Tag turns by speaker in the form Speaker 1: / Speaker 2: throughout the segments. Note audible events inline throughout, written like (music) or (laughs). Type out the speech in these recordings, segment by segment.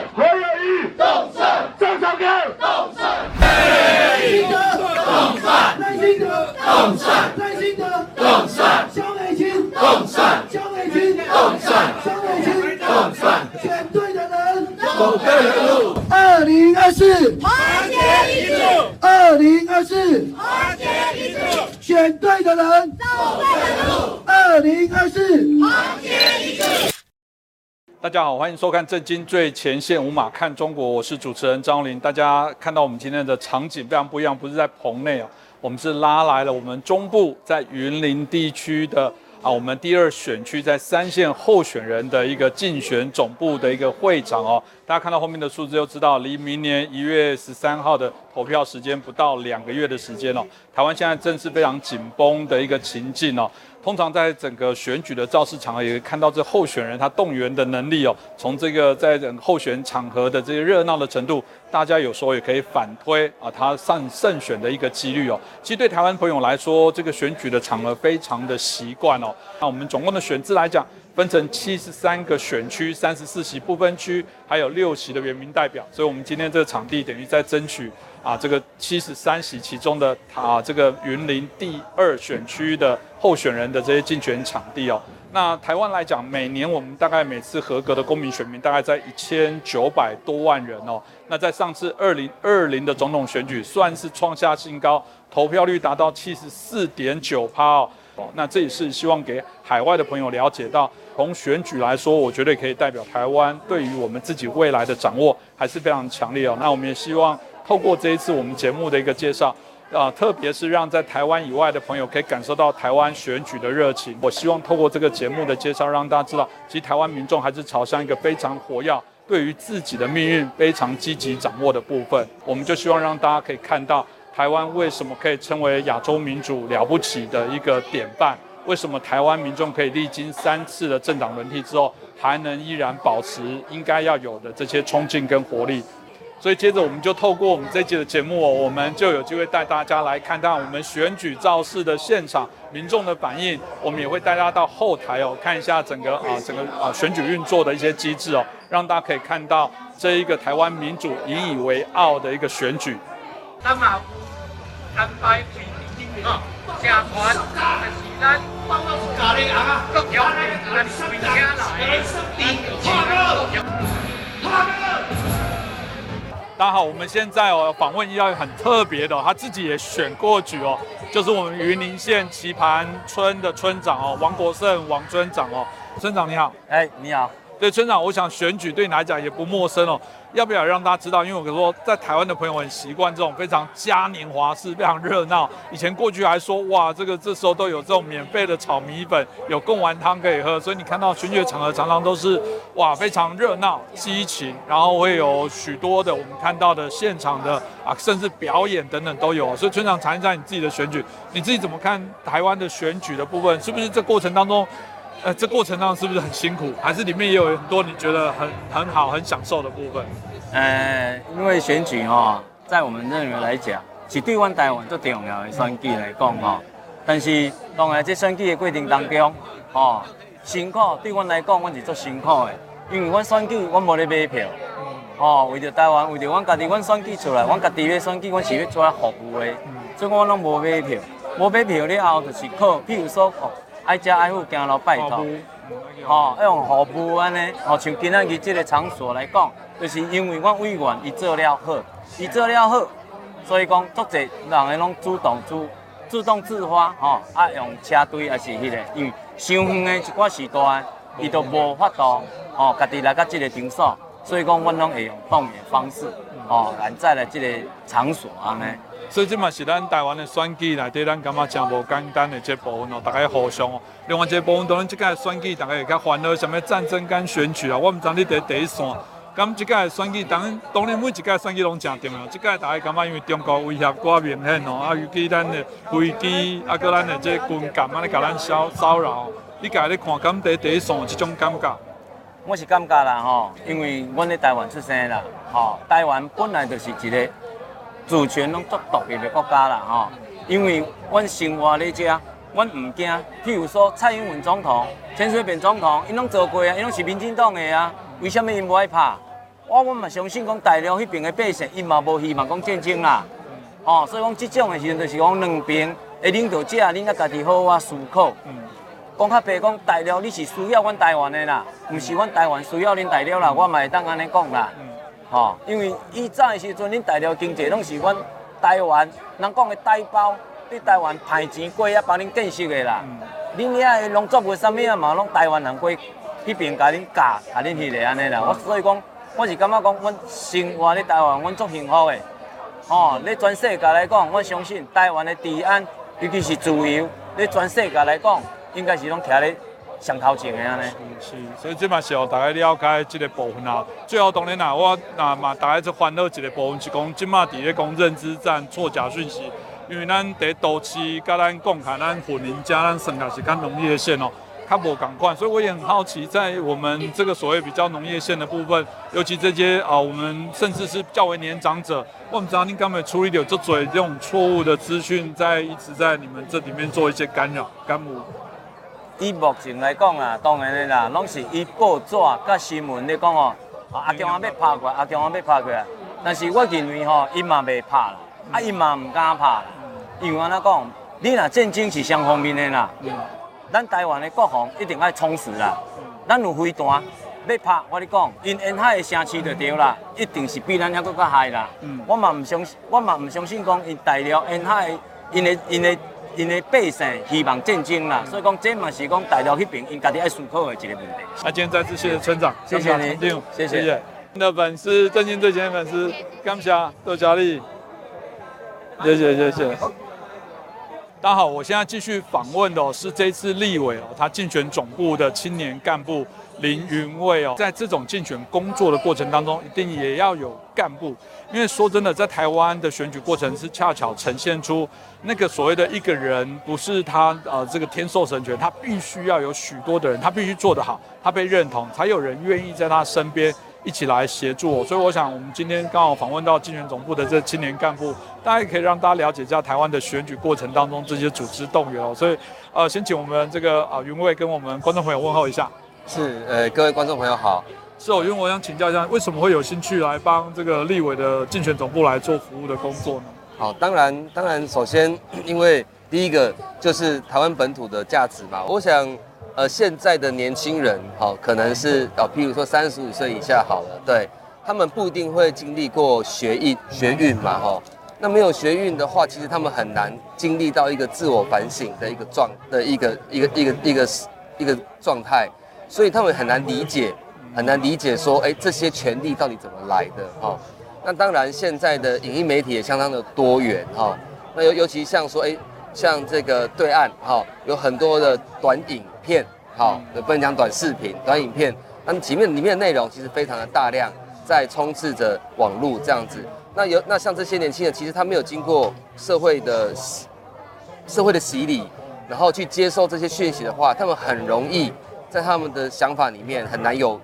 Speaker 1: 动
Speaker 2: 算，
Speaker 3: 侯友谊
Speaker 2: 动算，
Speaker 3: 张少刚
Speaker 2: 动算，
Speaker 3: 赖清德
Speaker 2: 动算，
Speaker 3: 赖清德
Speaker 2: 动算，
Speaker 3: 赖清德
Speaker 2: 动算，
Speaker 3: 萧美琴
Speaker 2: 动算，
Speaker 3: 萧美琴
Speaker 2: 动算，
Speaker 3: 萧美琴
Speaker 2: 动算，
Speaker 3: 选对的人
Speaker 2: 走对的路，
Speaker 3: 二零二四
Speaker 2: 团结一致，
Speaker 3: 二零二四
Speaker 2: 团结一致，
Speaker 3: 选对的人
Speaker 2: 走对的路，
Speaker 3: 二零二四
Speaker 2: 团结一致。
Speaker 4: 大家好，欢迎收看《震惊最前线》，无马看中国，我是主持人张林。大家看到我们今天的场景非常不一样，不是在棚内哦，我们是拉来了我们中部在云林地区的啊，我们第二选区在三线候选人的一个竞选总部的一个会场哦。大家看到后面的数字就知道，离明年一月十三号的投票时间不到两个月的时间哦。台湾现在正是非常紧绷的一个情境哦。通常在整个选举的造势场合，也看到这候选人他动员的能力哦。从这个在整候选场合的这些热闹的程度，大家有时候也可以反推啊，他上胜选的一个几率哦。其实对台湾朋友来说，这个选举的场合非常的习惯哦。那我们总共的选制来讲，分成七十三个选区，三十四席不分区，还有六席的原民代表。所以我们今天这个场地等于在争取啊，这个七十三席其中的啊，这个云林第二选区的候选人的这些竞选场地哦。那台湾来讲，每年我们大概每次合格的公民选民大概在一千九百多万人哦。那在上次二零二零的总统选举，算是创下新高，投票率达到七十四点九趴哦。那这也是希望给海外的朋友了解到，从选举来说，我觉得可以代表台湾对于我们自己未来的掌握还是非常强烈哦。那我们也希望透过这一次我们节目的一个介绍。啊，特别是让在台湾以外的朋友可以感受到台湾选举的热情。我希望透过这个节目的介绍，让大家知道，其实台湾民众还是朝向一个非常活跃，对于自己的命运非常积极掌握的部分。我们就希望让大家可以看到，台湾为什么可以称为亚洲民主了不起的一个典范？为什么台湾民众可以历经三次的政党轮替之后，还能依然保持应该要有的这些冲劲跟活力？所以接着我们就透过我们这一集的节目哦，我们就有机会带大家来看看我们选举造势的现场民众的反应，我们也会带大家到后台哦，看一下整个啊整个啊选举运作的一些机制哦，让大家可以看到这一个台湾民主引以为傲的一个选举。
Speaker 5: 咱嘛有安排规定经营，社团但是咱各条咱规家来，第
Speaker 4: 大家好，我们现在哦访问一位很特别的哦、他自己也选过举哦，就是我们云林县棋盘村的村长哦，王国胜王村长哦，村长你好。
Speaker 6: 哎，你好，
Speaker 4: 对，村长，我想选举对你来讲也不陌生哦，要不要让大家知道？因为我说在台湾的朋友很习惯这种非常嘉年华式、非常热闹。以前过去还说哇，这个这时候都有这种免费的炒米粉，有贡丸汤可以喝，所以你看到选举的场合常常都是哇非常热闹、激情，然后会有许多的我们看到的现场的啊，甚至表演等等都有。所以村长谈一下你自己的选举，你自己怎么看台湾的选举的部分？是不是这过程当中？呃，这过程当中是不是很辛苦？还是里面也有很多你觉得很很好、很享受的部分？
Speaker 6: 呃，因为选举哦，在我们认为来讲，是对阮台湾最重要的选举来讲哦。但是当然，这选举的过程当中，哦，辛苦对阮来讲，阮是做辛苦的，因为阮选举，阮无咧买票，哦，为着台湾，为着阮家己，阮选举出来，阮家己咧选举，阮是要出来服务的，所以我拢无买票，无买票了后，就是靠，譬如说哦。爱食爱户，行路拜托，吼，要用服务安尼，吼，像今仔日这个场所来讲，就是因为阮委员伊做了好，伊做了好，所以讲足侪人诶拢主动主自动自发吼，啊用车队也是迄个，因为伤远的一寡时段，伊都无法度吼，家己来到这个场所，所以讲阮拢会用动的方式，吼来再来这个场所安尼。
Speaker 4: 所以这嘛是咱台湾的选举内底，咱感觉真无简单的这部分哦，大家互相哦。另外一个部分，当然即届选举大家会较烦恼，什么战争跟选举啊，我毋知你伫第一线。咁即届选举，当然当然每一届选举拢正重要。即届大家感觉因为中国威胁过明显哦，啊尤其咱的飞机，啊搁咱的这军舰啊咧甲咱骚骚扰，你家咧看，敢伫第一线即种感觉？
Speaker 6: 我是感觉啦吼，因为阮咧台湾出生啦，吼，台湾本来就是一个。主权拢足独立的国家啦吼，因为阮生活咧遮，阮毋惊。譬如说蔡英文总统、陈水扁总统，因拢做过啊，因拢是民进党的啊，为什么因无爱拍？我阮嘛相信讲大陆迄边的百姓，因嘛无希望讲战争啦。哦，所以讲即种的时阵，就是讲两边的领导者，恁啊家己好啊思考。嗯讲较白讲，大陆你是需要阮台湾的啦，毋是阮台湾需要恁大陆啦，我嘛会当安尼讲啦。吼，因为以早的时阵，恁大陆经济拢是阮台湾人讲的台胞，伫台湾派钱过啊，帮恁建设的啦。恁遐的农作物啥物啊嘛，拢台湾人过迄边甲恁教，甲恁迄个安尼啦。我所以讲，我是感觉讲，阮生活咧台湾，阮足幸福的。吼，咧全世界来讲，我相信台湾的治安，尤其是自由，咧全世界来讲，应该是拢徛咧。上头前的安尼，
Speaker 4: 是，所以这嘛是让大家了解这个部分啊。最后当然啦，我那嘛大家就欢乐一个部分是讲，今嘛伫咧讲认知战、错假讯息。因为咱伫都市，甲咱共产、咱混龄加咱生也是较农业线哦，较无共款。所以我也很好奇，在我们这个所谓比较农业线的部分，尤其这些啊，我们甚至是较为年长者，我们知道您根本处理有这嘴这种错误的资讯，在一直在你们这里面做一些干扰、干预。
Speaker 6: 以目前来讲啊，当然的啦，拢是以报纸甲新闻咧讲哦，阿强啊要拍过，阿强啊要拍过啊。但是我认为吼，伊嘛未拍啦，啊伊嘛毋敢拍啦。因为安怎讲，你若战争是双方面的啦，咱台湾的国防一定爱充实啦。咱有飞弹要拍，我你讲，因沿海的城市就对啦，一定是比咱遐搁较嗨啦。我嘛毋相信，我嘛毋相信讲因大陆沿海因的因的。因为百姓希望战争啦，所以讲这嘛是讲大陆那边因家己爱思考的一个问题。
Speaker 4: 那今天再次谢谢村长，
Speaker 6: 谢谢你，
Speaker 4: 谢谢。的粉丝，正经最前的粉丝，感谢多佳丽，谢谢谢谢。大家好，我现在继续访问的是这次立委哦，他竞选总部的青年干部。林云蔚哦，在这种竞选工作的过程当中，一定也要有干部，因为说真的，在台湾的选举过程是恰巧呈现出那个所谓的一个人不是他呃这个天授神权，他必须要有许多的人，他必须做得好，他被认同，才有人愿意在他身边一起来协助。所以我想，我们今天刚好访问到竞选总部的这青年干部，大家也可以让大家了解一下台湾的选举过程当中这些组织动员哦。所以呃，先请我们这个啊云蔚跟我们观众朋友问候一下。
Speaker 7: 是，呃，各位观众朋友好。
Speaker 4: 是，我因为我想请教一下，为什么会有兴趣来帮这个立委的竞选总部来做服务的工作呢？
Speaker 7: 好，当然，当然，首先，(clears throat) 因为第一个就是台湾本土的价值嘛。我想，呃，现在的年轻人，好，可能是，哦，譬如说三十五岁以下好了，对他们不一定会经历过学艺学运嘛，哈。那没有学运的话，其实他们很难经历到一个自我反省的一个状的一个一个一个一个一个状态。所以他们很难理解，很难理解说，哎，这些权利到底怎么来的？哈，那当然，现在的影音媒体也相当的多元，哈。那尤尤其像说，哎，像这个对岸，哈，有很多的短影片，好，不能讲短视频，短影片，那里面里面的内容其实非常的大量，在充斥着网络这样子。那有那像这些年轻人，其实他没有经过社会的社会的洗礼，然后去接受这些讯息的话，他们很容易。在他们的想法里面很难有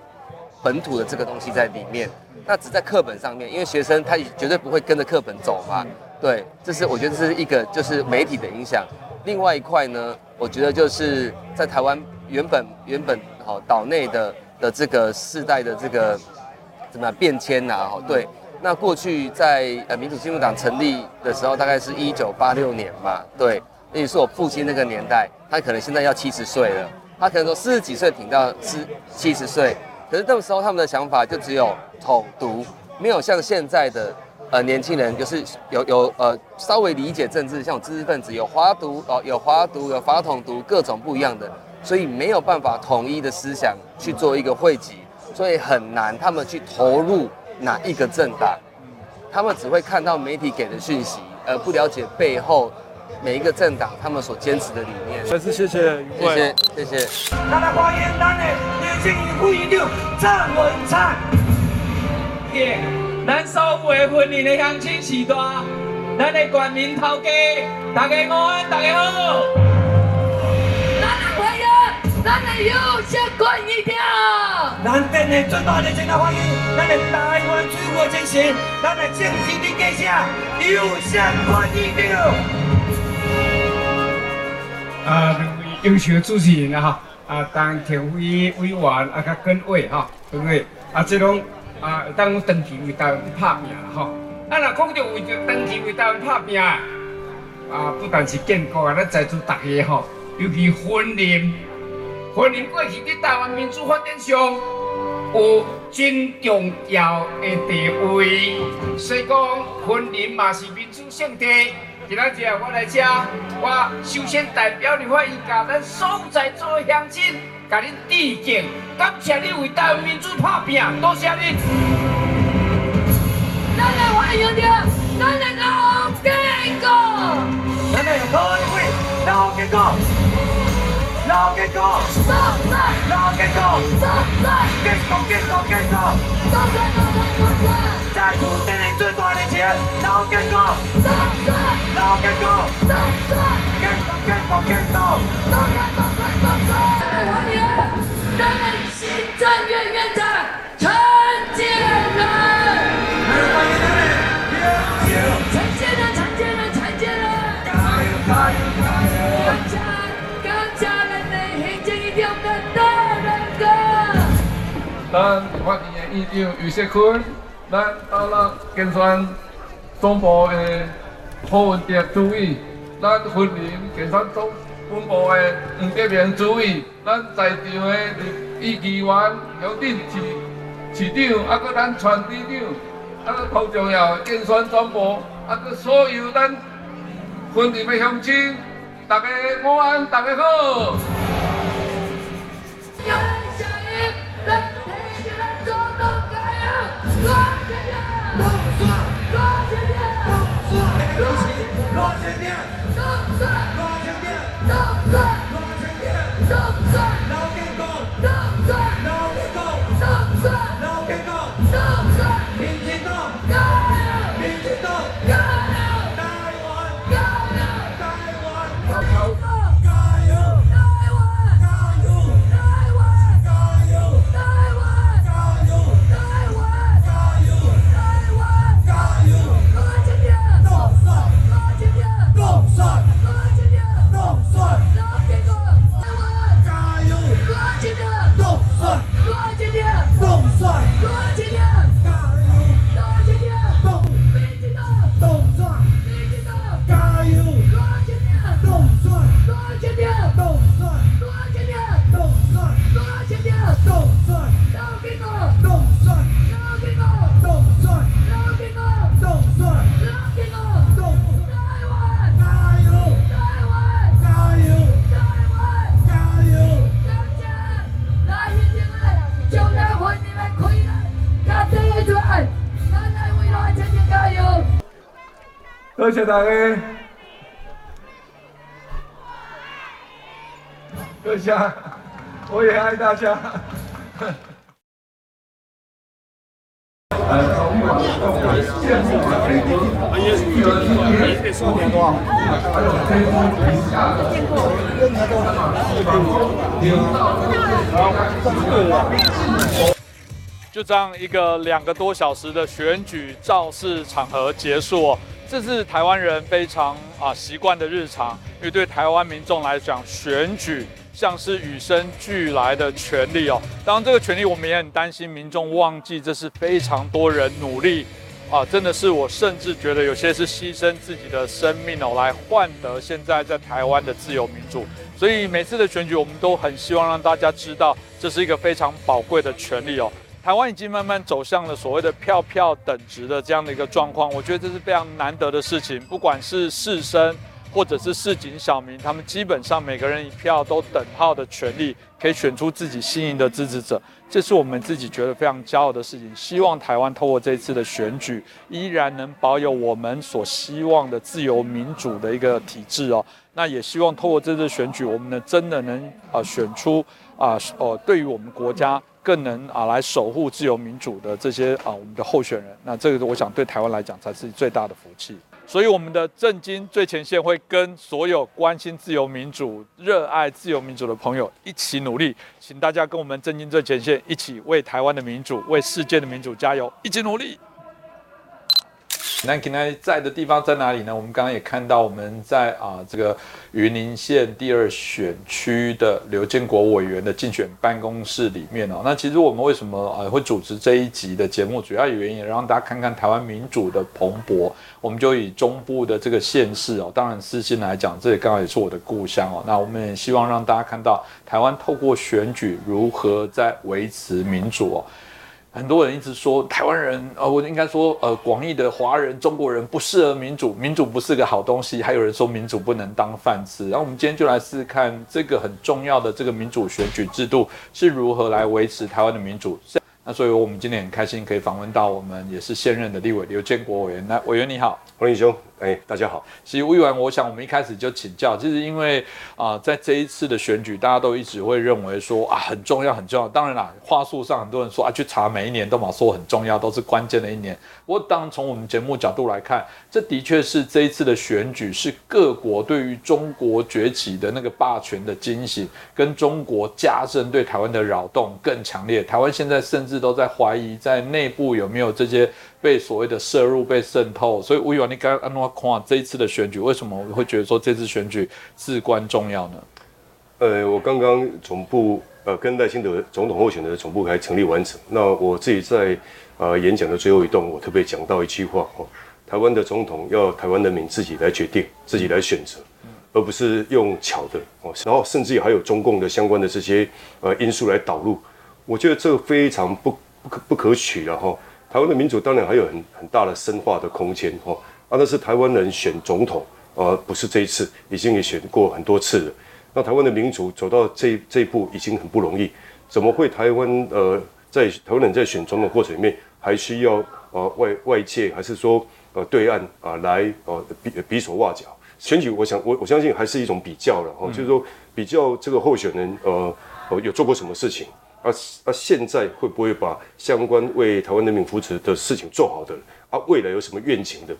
Speaker 7: 本土的这个东西在里面，那只在课本上面，因为学生他绝对不会跟着课本走嘛。对，这是我觉得这是一个就是媒体的影响。另外一块呢，我觉得就是在台湾原本原本好岛内的的这个世代的这个怎么样变迁呐？哈，对，那过去在呃民主进步党成立的时候，大概是一九八六年嘛，对，那也是我父亲那个年代，他可能现在要七十岁了。他可能说四十几岁挺到四七十岁，可是那个时候他们的想法就只有统独，没有像现在的呃年轻人就是有有呃稍微理解政治，像有知识分子，有华独哦，有华独，有法统独，各种不一样的，所以没有办法统一的思想去做一个汇集，所以很难他们去投入哪一个政党，他们只会看到媒体给的讯息，而不了解背后每一个政党他们所坚持的理念。
Speaker 4: 再次谢谢。
Speaker 7: 谢谢谢谢。
Speaker 5: 咱来欢迎咱的年轻副院长张文灿。耶，咱首府的婚礼的乡亲时代，咱的冠名头家，大家午安，大家好。
Speaker 8: 咱的，优先管一条。
Speaker 5: 咱店的最大热情来欢迎咱的台湾水果精神，咱的政治的记者优先管一条。
Speaker 9: 啊，优秀主持人啊，哈，啊，当田委委员啊，甲跟委哈，跟委啊，这种啊，会当长期为台湾拍拼啦，吼。啊，若讲到为着长期为台湾拍拼啊，不但是建国啊，咱在座大家吼，尤其婚姻，婚姻过去伫台湾民主发展上有真重要的地位，所以讲婚姻嘛是民主圣地。今仔日我来这，我首先代表立法院甲咱所在座的乡亲，甲恁致敬，感谢你为台湾民主拍拼，多谢你。
Speaker 8: 咱来欢迎着咱的老建国。
Speaker 5: 咱的开会老结果，老结果，
Speaker 8: 上山，
Speaker 5: 老结果，
Speaker 8: 上山，
Speaker 5: 结果结果结果，
Speaker 8: 上山，上山，
Speaker 5: 热烈祝贺老
Speaker 8: 干部、
Speaker 5: 老干部、
Speaker 8: 老干
Speaker 5: 部，建建功建功，
Speaker 8: 老干部、老干部。欢迎人民新政院院长陈建仁。欢迎院长！陈建仁，陈建，陈建。加油加油加油！
Speaker 9: 咱，到了竞选总部的何文哲主委，咱分林竞选总本部的黄德明主委，咱在场的议议员、乡镇市市长，啊，搁咱全市长，啊，搁最重要的竞选总部，啊，搁所有咱分林的乡亲，大家午安，大家好。
Speaker 8: 加油！多谢
Speaker 9: 大家，多谢，我也爱大家。
Speaker 4: 就这样一个两个多小时的选举造势场合结束哦，这是台湾人非常啊习惯的日常，因为对台湾民众来讲，选举像是与生俱来的权利哦。当然，这个权利我们也很担心民众忘记，这是非常多人努力啊，真的是我甚至觉得有些是牺牲自己的生命哦，来换得现在在台湾的自由民主。所以每次的选举，我们都很希望让大家知道，这是一个非常宝贵的权利哦。
Speaker 10: 台湾已经慢慢走向了所谓的票票等值的这样的一个状况，我觉得这是非常难得的事情。不管是士绅或者是市井小民，他们基本上每个人一票都等号的权利，可以选出自己心仪的支持者，这是我们自己觉得非常骄傲的事情。希望台湾透过这次的选举，依然能保有我们所希望的自由民主的一个体制哦。那也希望透过这次选举，我们呢真的能啊选出啊哦对于我们国家。更能啊来守护自由民主的这些啊我们的候选人，那这个我想对台湾来讲才是最大的福气。所以我们的政经最前线会跟所有关心自由民主、热爱自由民主的朋友一起努力，请大家跟我们政经最前线一起为台湾的民主、为世界的民主加油，一起努力。那今天在的地方在哪里呢？我们刚刚也看到，我们在啊这个云林县第二选区的刘建国委员的竞选办公室里面哦。那其实我们为什么呃会主持这一集的节目，主要原因也让大家看看台湾民主的蓬勃。我们就以中部的这个县市哦，当然私心来讲，这里刚好也是我的故乡哦。那我们也希望让大家看到台湾透过选举如何在维持民主哦。很多人一直说台湾人，呃，我应该说，呃，广义的华人、中国人不适合民主，民主不是个好东西。还有人说民主不能当饭吃。然后我们今天就来试试看这个很重要的这个民主选举制度是如何来维持台湾的民主。那所以我们今天很开心可以访问到我们也是现任的立委刘建国委员。那委员你好，
Speaker 11: 黄立兄。哎，大家好。
Speaker 10: 其实委员，我想我们一开始就请教，就是因为啊，在这一次的选举，大家都一直会认为说啊，很重要，很重要。当然啦，话术上很多人说啊，去查每一年都嘛说很重要，都是关键的一年。不过，当从我们节目角度来看，这的确是这一次的选举是各国对于中国崛起的那个霸权的惊醒，跟中国加深对台湾的扰动更强烈。台湾现在甚至都在怀疑，在内部有没有这些。被所谓的摄入、被渗透，所以吴勇，你刚刚安这一次的选举，为什么我会觉得说这次选举至关重要呢？
Speaker 11: 呃，我刚刚总部呃跟赖清德总统候选的总部还成立完成。那我自己在呃演讲的最后一段，我特别讲到一句话哦：台湾的总统要台湾人民自己来决定，自己来选择，而不是用巧的哦。然后甚至还有中共的相关的这些呃因素来导入，我觉得这个非常不不可不可取了哈。台湾的民主当然还有很很大的深化的空间哈，啊，那是台湾人选总统，呃，不是这一次，已经也选过很多次了。那台湾的民主走到这这一步已经很不容易，怎么会台湾呃在台湾人在选总统过程里面还需要呃外外界还是说呃对岸啊来呃比比手画脚？选举我想我我相信还是一种比较了哈，就是说比较这个候选人呃呃有做过什么事情。啊啊！现在会不会把相关为台湾人民扶持的事情做好的？啊，未来有什么愿景的？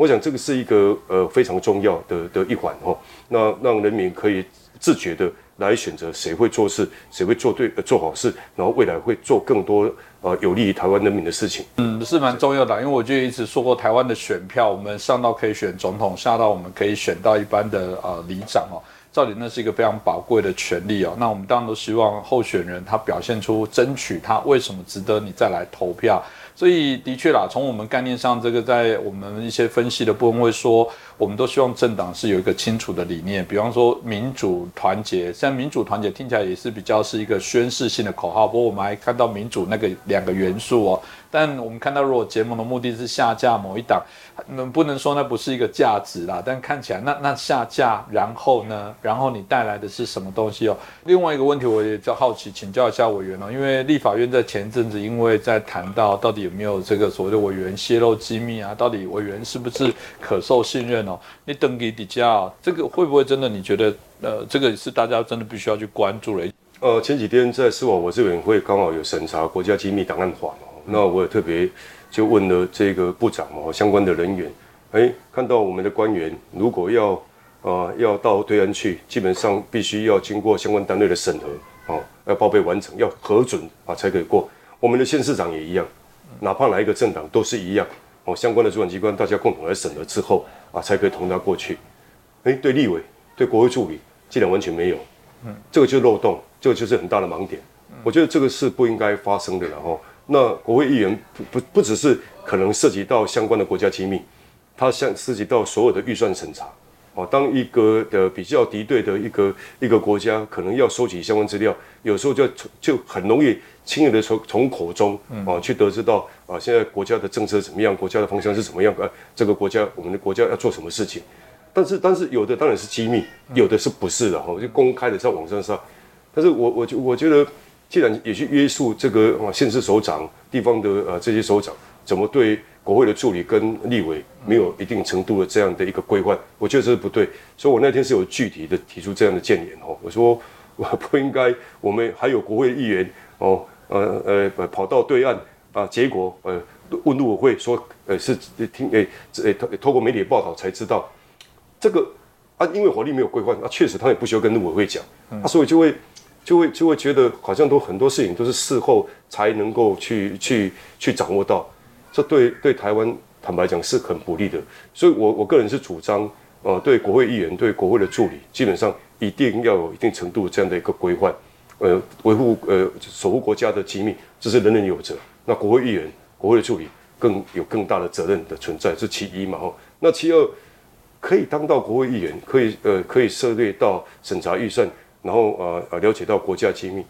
Speaker 11: 我想这个是一个呃非常重要的的一环哦。那让人民可以自觉的来选择谁会做事，谁会做对呃做好事，然后未来会做更多呃有利于台湾人民的事情。
Speaker 10: 嗯，是蛮重要的，因为我就一直说过，台湾的选票，我们上到可以选总统，下到我们可以选到一般的呃里长哦。照理那是一个非常宝贵的权利哦，那我们当然都希望候选人他表现出争取他为什么值得你再来投票。所以的确啦，从我们概念上，这个在我们一些分析的部分会说，我们都希望政党是有一个清楚的理念，比方说民主团结。像民主团结听起来也是比较是一个宣示性的口号，不过我们还看到民主那个两个元素哦。但我们看到，如果结盟的目的是下架某一党，能不能说那不是一个价值啦？但看起来，那那下架，然后呢？然后你带来的是什么东西哦？另外一个问题，我也较好奇，请教一下委员哦，因为立法院在前阵子，因为在谈到到底有没有这个所谓的委员泄露机密啊，到底委员是不是可受信任哦？你登记底价，这个会不会真的？你觉得呃，这个是大家真的必须要去关注的？
Speaker 11: 呃，前几天在司法我这委员会刚好有审查国家机密档案法嘛。那我也特别就问了这个部长哦，相关的人员，哎，看到我们的官员如果要啊要到对岸去，基本上必须要经过相关单位的审核哦，要报备完成，要核准啊才可以过。我们的县市长也一样，哪怕哪一个政党都是一样哦，相关的主管机关大家共同来审核之后啊，才可以同他过去。哎，对立委、对国会助理，竟然完全没有，嗯，这个就是漏洞，这个就是很大的盲点。我觉得这个是不应该发生的，然后。那国会议员不不不只是可能涉及到相关的国家机密，它像涉及到所有的预算审查，哦，当一个的比较敌对的一个一个国家，可能要收集相关资料，有时候就就很容易轻易的从从口中啊去得知到啊现在国家的政策怎么样，国家的方向是怎么样，呃，这个国家我们的国家要做什么事情。但是但是有的当然是机密，有的是不是的哈，就公开的在网上上。但是我我就我觉得，既然也去约束这个啊县市首长、地方的呃这些首长，怎么对国会的助理跟立委没有一定程度的这样的一个规范，我觉得这是不对。所以我那天是有具体的提出这样的建言哦，我说我 (laughs) 不应该，我们还有国会议员哦，呃呃跑到对岸啊，结果呃问陆委会说呃是听诶诶透透过媒体报道才知道。这个啊，因为火力没有规范，啊，确实他也不需要跟陆委会讲，啊，所以就会就会就会觉得好像都很多事情都是事后才能够去去去掌握到，这对对台湾坦白讲是很不利的，所以我我个人是主张，呃，对国会议员对国会的助理，基本上一定要有一定程度这样的一个规范，呃，维护呃守护国家的机密，这是人人有责，那国会议员、国会的助理更有更大的责任的存在，是其一嘛，吼，那其二。可以当到国会议员，可以呃可以涉猎到审查预算，然后呃呃了解到国家机密，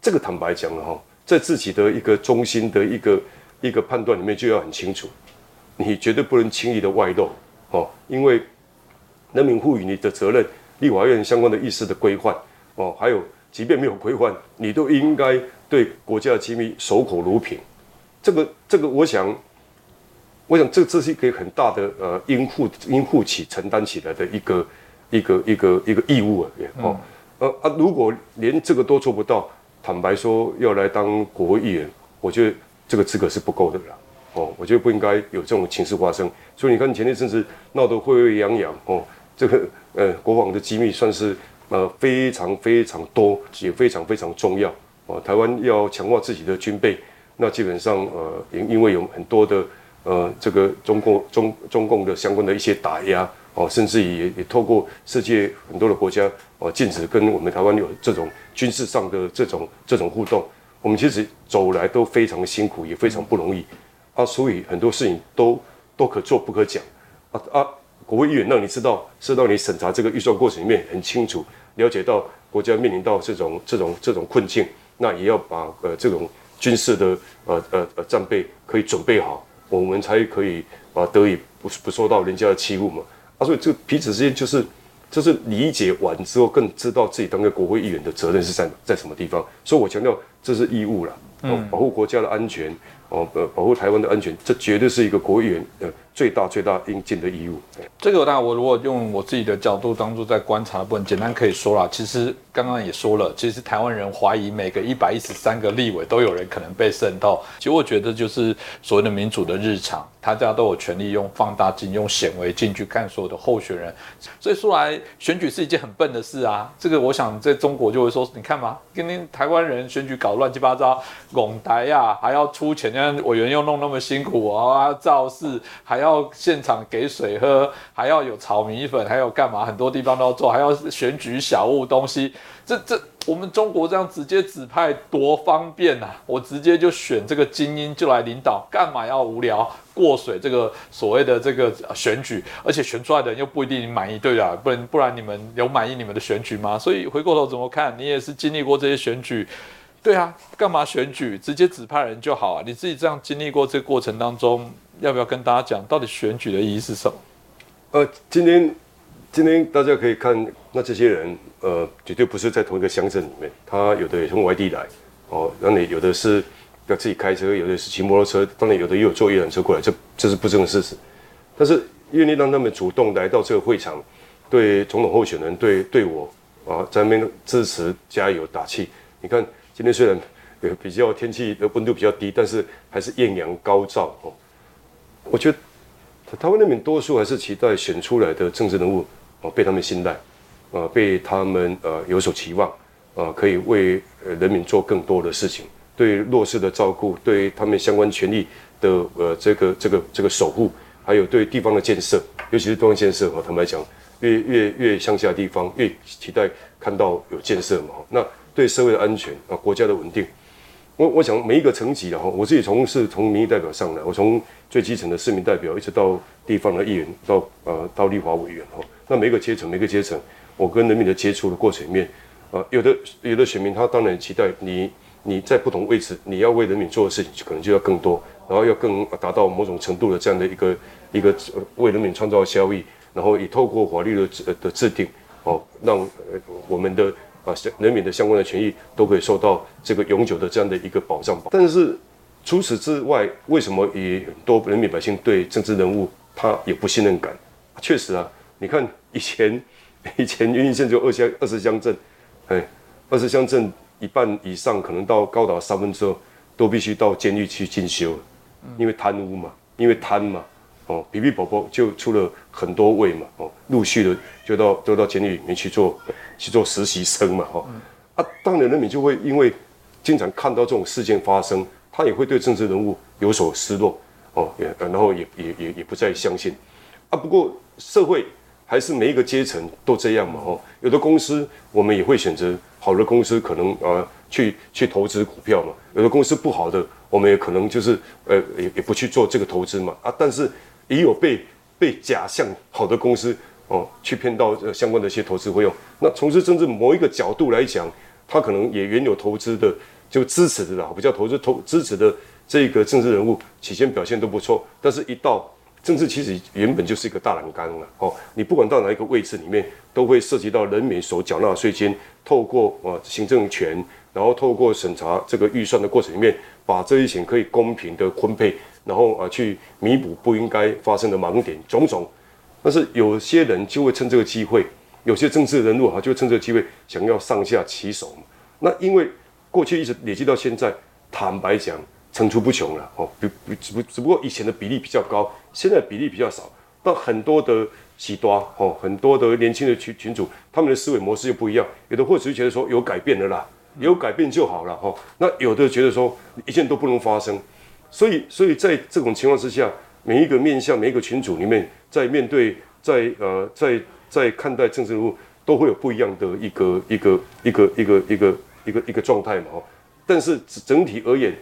Speaker 11: 这个坦白讲了哈，在自己的一个中心的一个一个判断里面就要很清楚，你绝对不能轻易的外露哦，因为人民赋予你的责任，立法院相关的意识的规范哦，还有即便没有规范，你都应该对国家的机密守口如瓶，这个这个我想。我想这这是一个很大的呃应付应付起承担起来的一个一个一个一个义务而已哦呃啊如果连这个都做不到，坦白说要来当国会议员，我觉得这个资格是不够的啦哦，我觉得不应该有这种情势发生。所以你看前一阵子闹得沸沸扬扬哦，这个呃国防的机密算是呃非常非常多，也非常非常重要哦。台湾要强化自己的军备，那基本上呃因因为有很多的。呃，这个中共中中共的相关的一些打压哦，甚至也也透过世界很多的国家哦，禁止跟我们台湾有这种军事上的这种这种互动。我们其实走来都非常辛苦，也非常不容易啊，所以很多事情都都可做不可讲啊啊！国会议员让你知道，知道你审查这个预算过程里面很清楚，了解到国家面临到这种这种这种困境，那也要把呃这种军事的呃呃呃战备可以准备好。我们才可以啊得以不不受到人家的欺负嘛啊，所以这彼此之间就是就是理解完之后，更知道自己当个国会议员的责任是在在什么地方。所以我强调这是义务了，嗯，保护国家的安全，哦呃保护台湾的安全，这绝对是一个国员的最大最大应尽的义务。
Speaker 10: 这个当然我如果用我自己的角度当做在观察的部分，简单可以说了，其实。刚刚也说了，其实台湾人怀疑每个一百一十三个立委都有人可能被渗透。其实我觉得就是所谓的民主的日常，大家都有权利用放大镜、用显微镜去看所有的候选人。所以说来选举是一件很笨的事啊。这个我想在中国就会说，你看嘛，今天台湾人选举搞乱七八糟，拱台呀还要出钱，委员又弄那么辛苦啊，造势还要现场给水喝，还要有炒米粉，还有干嘛？很多地方都要做，还要选举小物东西。这这，我们中国这样直接指派多方便呐！我直接就选这个精英就来领导，干嘛要无聊过水这个所谓的这个选举？而且选出来的人又不一定满意，对啊，不然不然你们有满意你们的选举吗？所以回过头怎么看？你也是经历过这些选举，对啊，干嘛选举？直接指派人就好啊！你自己这样经历过这个过程当中，要不要跟大家讲，到底选举的意义是什么？
Speaker 11: 呃，今天。今天大家可以看，那这些人，呃，绝对不是在同一个乡镇里面。他有的也从外地来，哦，那你有的是要自己开车，有的是骑摩托车，当然有的也有坐一辆车过来，这这是不争的事实。但是愿意让他们主动来到这个会场，对总统候选人，对对我啊，在那边支持加油打气。你看今天虽然呃比较天气的温度比较低，但是还是艳阳高照哦。我觉得台湾那边多数还是期待选出来的政治人物。哦，被他们信赖，呃，被他们呃有所期望，呃，可以为人民做更多的事情，对弱势的照顾，对他们相关权利的呃这个这个这个守护，还有对地方的建设，尤其是地方建设哦，坦白讲，越越越乡下的地方越期待看到有建设嘛。那对社会的安全啊，国家的稳定，我我想每一个层级的哈，我自己从是从民意代表上来，我从最基层的市民代表，一直到地方的议员，到呃到立法委员哈。那每个阶层每个阶层，我跟人民的接触的过程里面，呃，有的有的选民他当然期待你你在不同位置，你要为人民做的事情可能就要更多，然后要更达到某种程度的这样的一个一个呃为人民创造效益，然后也透过法律的制的制定，哦，让呃我们的啊人民的相关的权益都可以受到这个永久的这样的一个保障。但是除此之外，为什么也很多人民百姓对政治人物他有不信任感？确实啊，你看以前以前云林县只有二乡二十乡镇，哎，二十乡镇一半以上可能到高达三分之二都必须到监狱去进修，因为贪污嘛，因为贪嘛，哦，皮皮宝宝就出了很多位嘛，哦，陆续的就到都到监狱里面去做去做实习生嘛，哈、啊，当然人民就会因为经常看到这种事件发生，他也会对政治人物有所失落，哦，也然后也也也也不再相信，啊，不过社会还是每一个阶层都这样嘛，哦，有的公司我们也会选择好的公司，可能呃去去投资股票嘛，有的公司不好的，我们也可能就是呃也也不去做这个投资嘛，啊，但是也有被被假象好的公司哦去骗到呃相关的一些投资费用，那从事政治某一个角度来讲，他可能也原有投资的就支持的啦，比较投资投支持的这个政治人物起先表现都不错，但是一到政治其实原本就是一个大栏杆了哦，你不管到哪一个位置里面，都会涉及到人民所缴纳的税金，透过啊行政权，然后透过审查这个预算的过程里面，把这些钱可以公平的分配，然后啊去弥补不应该发生的盲点种种。但是有些人就会趁这个机会，有些政治人物哈就会趁这个机会想要上下其手嘛。那因为过去一直累积到现在，坦白讲层出不穷了哦，比比只不只不过以前的比例比较高，现在比例比较少。但很多的喜多哦，很多的年轻的群群主，他们的思维模式又不一样，有的或许觉得说有改变了啦，有改变就好了哈、哦。那有的觉得说一件都不能发生，所以所以在这种情况之下，每一个面向每一个群组里面，在面对在呃在在看待政治人物，都会有不一样的一个一个一个一个一个一个一个状态嘛哦。但是整体而言，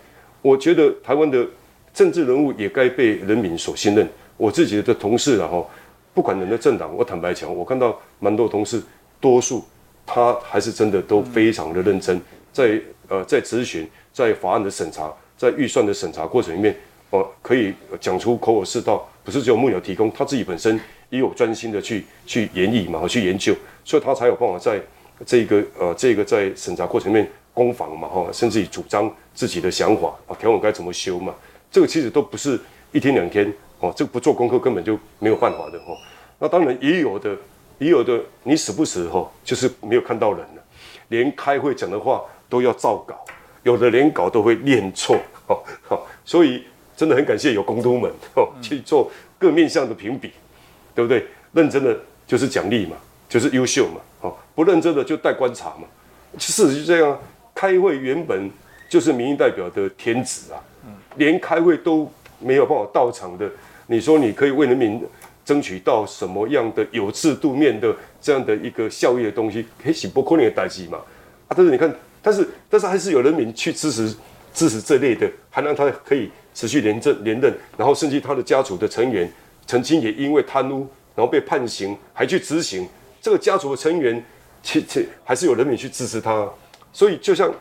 Speaker 11: 我觉得台湾的政治人物也该被人民所信任。我自己的同事啊哈，不管人的政党，我坦白讲，我看到蛮多同事，多数他还是真的都非常的认真，在呃在咨询，在法案的审查，在预算的审查过程里面，哦、可以讲出口耳是道，不是只有幕僚提供，他自己本身也有专心的去去研议嘛，去研究，所以他才有办法在这个呃这个在审查过程里面攻防嘛哈，甚至于主张自己的想法啊，条文该怎么修嘛，这个其实都不是一天两天哦，这个不做功课根本就没有办法的哦。那当然也有的，也有的你死不死哈，就是没有看到人了，连开会讲的话都要照稿，有的连稿都会念错哦哦，所以真的很感谢有公督们哦去做各面向的评比，对不对？认真的就是奖励嘛，就是优秀嘛，哦，不认真的就待观察嘛。事实就这样，开会原本就是民意代表的天职啊，连开会都没有办法到场的，你说你可以为人民争取到什么样的有制度面的这样的一个效益的东西，可以洗不可能的代际嘛？啊，但是你看，但是但是还是有人民去支持支持这类的，还让他可以持续连任连任，然后甚至他的家族的成员曾经也因为贪污然后被判刑，还去执行，这个家族的成员其其还是有人民去支持他，所以就像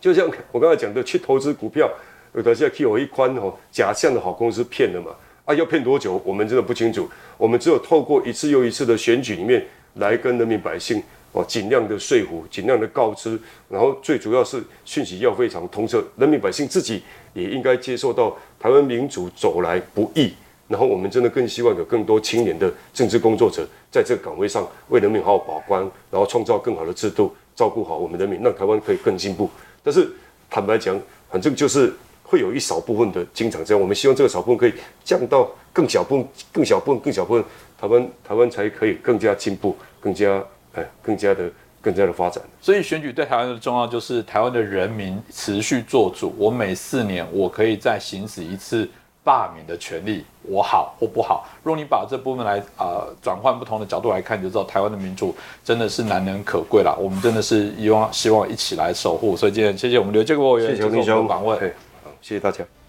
Speaker 11: 就像我刚才讲的，去投资股票，有的现在 K 我一宽哦，假象的好公司骗了嘛，啊，要骗多久，我们真的不清楚，我们只有透过一次又一次的选举里面来跟人民百姓哦，尽量的说服，尽量的告知，然后最主要是讯息要非常通彻，人民百姓自己也应该接受到台湾民主走来不易。然后我们真的更希望有更多青年的政治工作者在这个岗位上为人民好好把关，然后创造更好的制度，照顾好我们人民，让台湾可以更进步。但是坦白讲，反正就是会有一少部分的经常这样。我们希望这个少部分可以降到更小部分、更小部分、更小部分，台湾台湾才可以更加进步，更加哎更加的更加的发展。
Speaker 4: 所以选举对台湾的重要就是台湾的人民持续做主。我每四年我可以再行使一次罢免的权利，我好或不好。如果你把这部分来啊、呃、转换不同的角度来看，你就知道台湾的民主真的是难能可贵啦。我们真的是希望希望一起来守护。所以今天谢谢我们刘建国委员
Speaker 11: 谢谢
Speaker 4: 接受我们
Speaker 11: 洪弟兄
Speaker 4: 的访问。
Speaker 11: 谢谢大家。